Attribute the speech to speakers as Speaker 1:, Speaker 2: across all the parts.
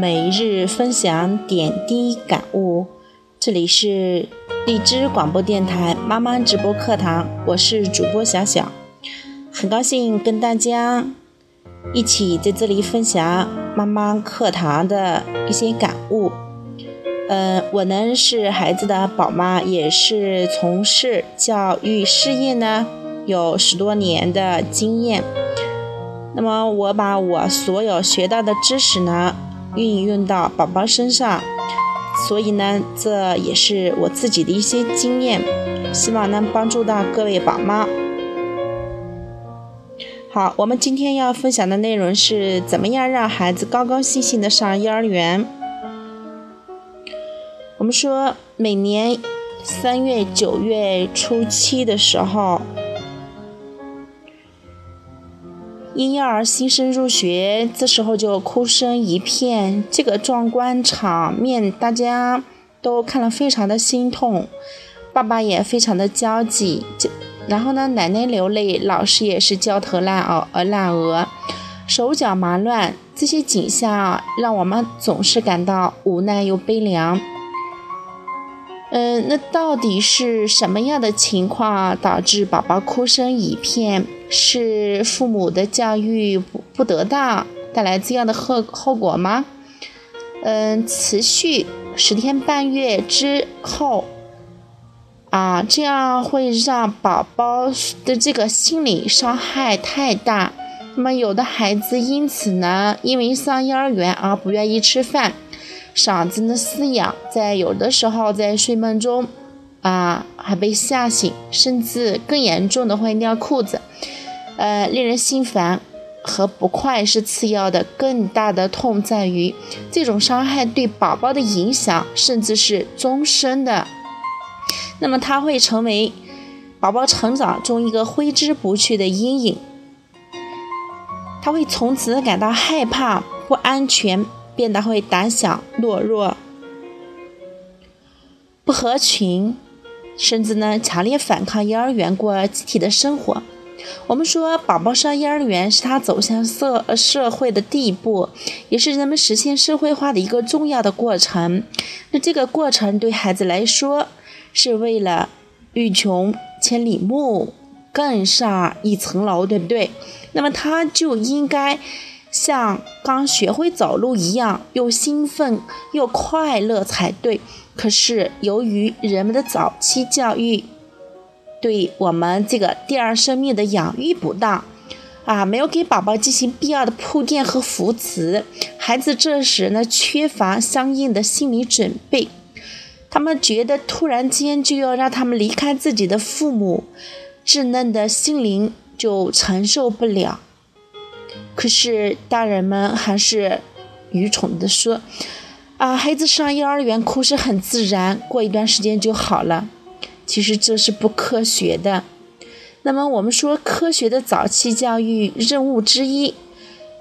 Speaker 1: 每日分享点滴感悟，这里是荔枝广播电台妈妈直播课堂，我是主播小小，很高兴跟大家一起在这里分享妈妈课堂的一些感悟。嗯，我呢是孩子的宝妈，也是从事教育事业呢有十多年的经验。那么我把我所有学到的知识呢。运用到宝宝身上，所以呢，这也是我自己的一些经验，希望能帮助到各位宝妈。好，我们今天要分享的内容是怎么样让孩子高高兴兴的上幼儿园。我们说，每年三月、九月初七的时候。婴幼儿新生入学，这时候就哭声一片，这个壮观场面大家都看了非常的心痛，爸爸也非常的焦急，然后呢，奶奶流泪，老师也是焦头烂额，呃烂额，手脚麻乱，这些景象让我们总是感到无奈又悲凉。嗯，那到底是什么样的情况导致宝宝哭声一片？是父母的教育不不得当带来这样的后后果吗？嗯，持续十天半月之后，啊，这样会让宝宝的这个心理伤害太大。那么有的孩子因此呢，因为上幼儿园而不愿意吃饭，嗓子呢嘶哑，在有的时候在睡梦中，啊，还被吓醒，甚至更严重的会尿裤子。呃，令人心烦和不快是次要的，更大的痛在于这种伤害对宝宝的影响，甚至是终身的。那么，它会成为宝宝成长中一个挥之不去的阴影。他会从此感到害怕、不安全，变得会胆小、懦弱、不合群，甚至呢，强烈反抗幼儿园过集体的生活。我们说，宝宝上幼儿园是他走向社社会的第一步，也是人们实现社会化的一个重要的过程。那这个过程对孩子来说，是为了欲穷千里目，更上一层楼，对不对？那么他就应该像刚学会走路一样，又兴奋又快乐才对。可是由于人们的早期教育，对我们这个第二生命的养育不当，啊，没有给宝宝进行必要的铺垫和扶持，孩子这时呢缺乏相应的心理准备，他们觉得突然间就要让他们离开自己的父母，稚嫩的心灵就承受不了。可是大人们还是愚蠢的说，啊，孩子上幼儿园哭是很自然，过一段时间就好了。其实这是不科学的。那么我们说，科学的早期教育任务之一，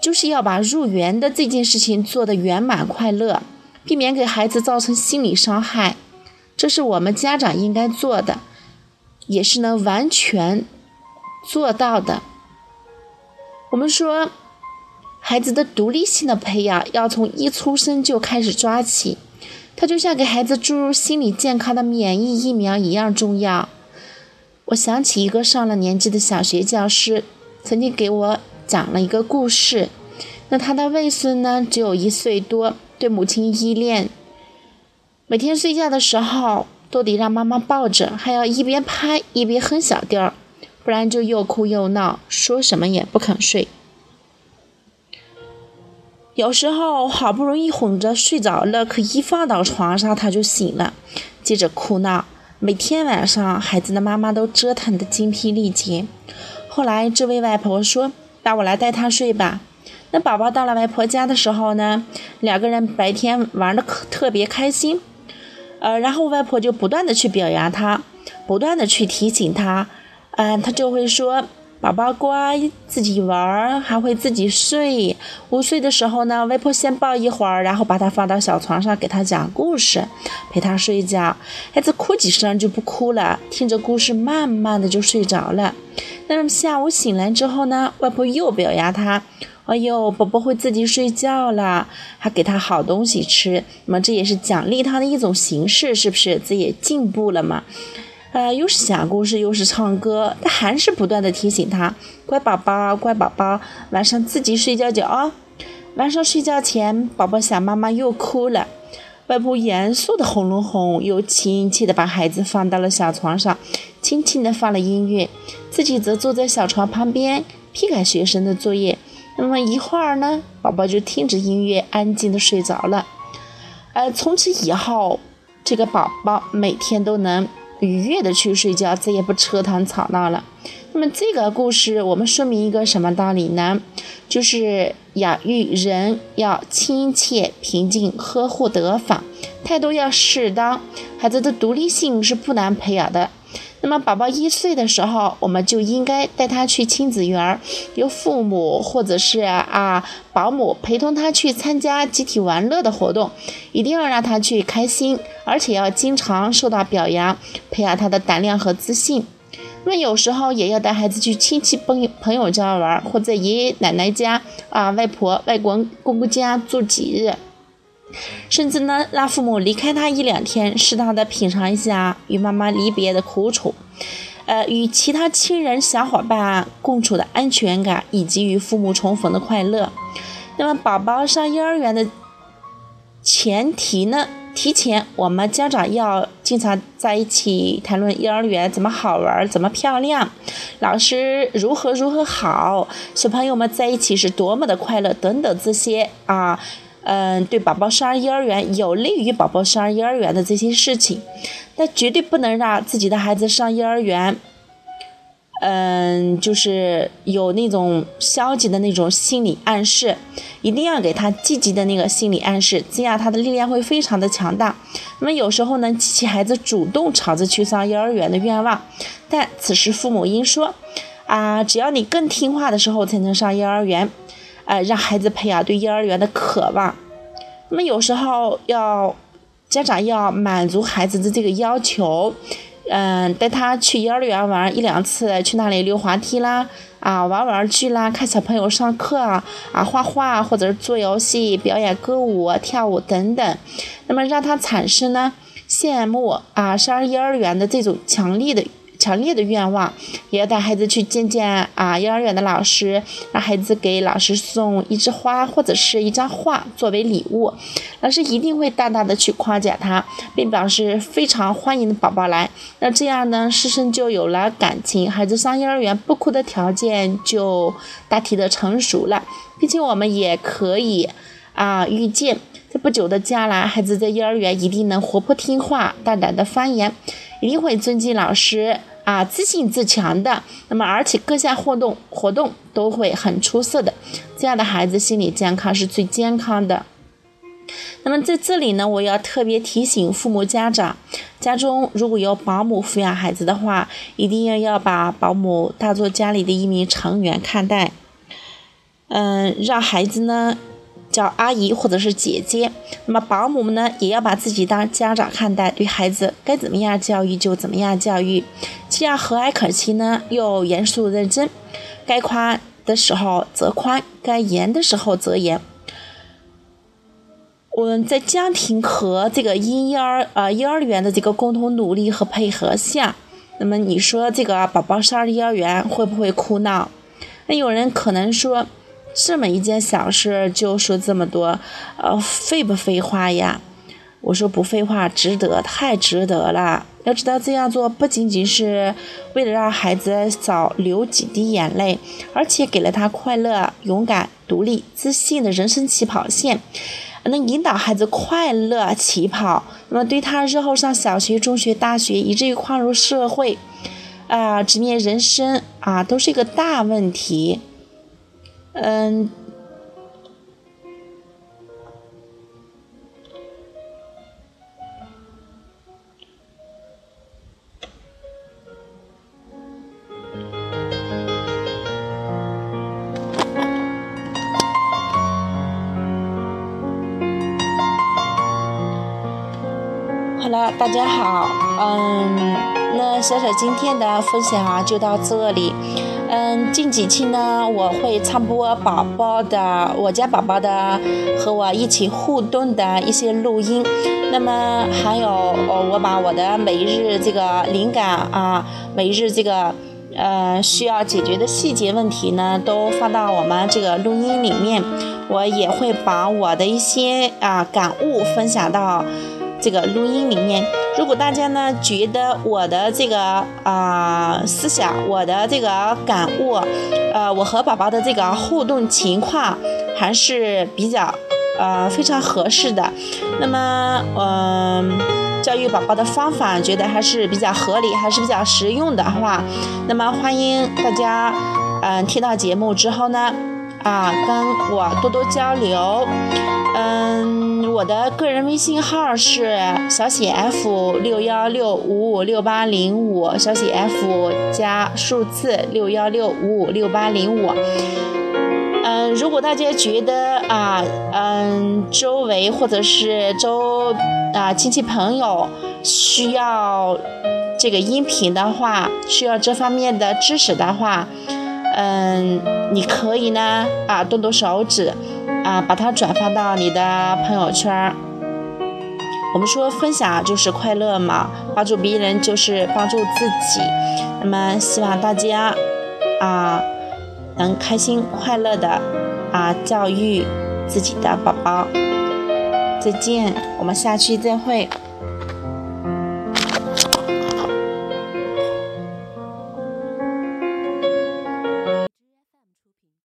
Speaker 1: 就是要把入园的这件事情做得圆满快乐，避免给孩子造成心理伤害。这是我们家长应该做的，也是能完全做到的。我们说，孩子的独立性的培养要从一出生就开始抓起。它就像给孩子注入心理健康的免疫疫苗一样重要。我想起一个上了年纪的小学教师，曾经给我讲了一个故事。那他的外孙呢，只有一岁多，对母亲依恋，每天睡觉的时候都得让妈妈抱着，还要一边拍一边哼小调，不然就又哭又闹，说什么也不肯睡。有时候好不容易哄着睡着了，可一放到床上他就醒了，接着哭闹。每天晚上，孩子的妈妈都折腾得精疲力竭。后来，这位外婆说：“那我来带他睡吧。”那宝宝到了外婆家的时候呢，两个人白天玩的可特别开心，呃，然后外婆就不断的去表扬他，不断的去提醒他，嗯，他就会说。宝宝乖，自己玩儿，还会自己睡。午睡的时候呢，外婆先抱一会儿，然后把他放到小床上，给他讲故事，陪他睡觉。孩子哭几声就不哭了，听着故事慢慢的就睡着了。那么下午醒来之后呢，外婆又表扬他，哎呦，宝宝会自己睡觉了，还给他好东西吃。那么这也是奖励他的一种形式，是不是？这也进步了嘛？呃，又是讲故事，又是唱歌，他还是不断的提醒他，乖宝宝，乖宝宝，晚上自己睡觉觉啊。晚上睡觉前，宝宝想妈妈又哭了。外婆严肃的哄了哄，又亲切的把孩子放到了小床上，轻轻的放了音乐，自己则坐在小床旁边批改学生的作业。那么一会儿呢，宝宝就听着音乐，安静的睡着了。呃，从此以后，这个宝宝每天都能愉悦的去睡觉，再也不扯谈吵闹了。那么这个故事我们说明一个什么道理呢？就是养育人要亲切、平静、呵护得法，态度要适当。孩子的独立性是不难培养的。那么宝宝一岁的时候，我们就应该带他去亲子园，由父母或者是啊保姆陪同他去参加集体玩乐的活动，一定要让他去开心，而且要经常受到表扬，培养他的胆量和自信。那么有时候也要带孩子去亲戚朋友朋友家玩，或者爷爷奶奶家啊、外婆外公公公家住几日，甚至呢让父母离开他一两天，适当的品尝一下与妈妈离别的苦楚，呃，与其他亲人小伙伴共处的安全感，以及与父母重逢的快乐。那么宝宝上幼儿园的前提呢？提前，我们家长要经常在一起谈论幼儿园怎么好玩，怎么漂亮，老师如何如何好，小朋友们在一起是多么的快乐等等这些啊，嗯，对宝宝上幼儿园有利于宝宝上幼儿园的这些事情，但绝对不能让自己的孩子上幼儿园。嗯，就是有那种消极的那种心理暗示，一定要给他积极的那个心理暗示，这样他的力量会非常的强大。那么有时候呢，激起孩子主动朝着去上幼儿园的愿望，但此时父母应说：啊，只要你更听话的时候才能上幼儿园，呃，让孩子培养对幼儿园的渴望。那么有时候要家长要满足孩子的这个要求。嗯，带他去幼儿园玩一两次，去那里溜滑梯啦，啊，玩玩具啦，看小朋友上课啊，啊，画画或者是做游戏、表演歌舞、跳舞等等，那么让他产生呢羡慕啊上幼儿园的这种强烈的。强烈的愿望，也要带孩子去见见啊幼儿园的老师，让孩子给老师送一枝花或者是一张画作为礼物，老师一定会大大的去夸奖他，并表示非常欢迎宝宝来。那这样呢，师生就有了感情，孩子上幼儿园不哭的条件就大体的成熟了，并且我们也可以啊预见，在不久的将来，孩子在幼儿园一定能活泼听话，大胆的发言。一定会尊敬老师啊，自信自强的。那么，而且各项活动活动都会很出色的。这样的孩子心理健康是最健康的。那么在这里呢，我要特别提醒父母家长，家中如果有保姆抚养孩子的话，一定要要把保姆当做家里的一名成员看待。嗯，让孩子呢。叫阿姨或者是姐姐，那么保姆们呢，也要把自己当家长看待，对孩子该怎么样教育就怎么样教育，既要和蔼可亲呢，又严肃认真，该宽的时候则宽，该严的时候则严。我们在家庭和这个婴幼儿呃幼儿园的这个共同努力和配合下，那么你说这个宝宝上幼儿园会不会哭闹？那有人可能说。这么一件小事就说这么多，呃，废不废话呀？我说不废话，值得，太值得了。要知道这样做不仅仅是为了让孩子少流几滴眼泪，而且给了他快乐、勇敢、独立、自信的人生起跑线，能引导孩子快乐起跑。那么对他日后上小学、中学、大学，以至于跨入社会，啊，直面人生啊，都是一个大问题。嗯，好了，大家好，嗯，那小小今天的分享啊就到这里。嗯，近几期呢，我会插播宝宝的，我家宝宝的和我一起互动的一些录音。那么还有，哦我把我的每日这个灵感啊，每日这个呃需要解决的细节问题呢，都放到我们这个录音里面。我也会把我的一些啊感悟分享到。这个录音里面，如果大家呢觉得我的这个啊思想，我的这个感悟，呃，我和宝宝的这个互动情况还是比较呃非常合适的，那么嗯，教育宝宝的方法觉得还是比较合理，还是比较实用的话，那么欢迎大家嗯听到节目之后呢啊跟我多多交流，嗯。我的个人微信号是小写 f 六幺六五五六八零五，小写 f 加数字六幺六五五六八零五。嗯，如果大家觉得啊，嗯，周围或者是周啊亲戚朋友需要这个音频的话，需要这方面的知识的话，嗯，你可以呢啊动动手指。啊，把它转发到你的朋友圈我们说分享就是快乐嘛，帮助别人就是帮助自己。那么希望大家啊能开心快乐的啊教育自己的宝宝。再见，我们下期再会。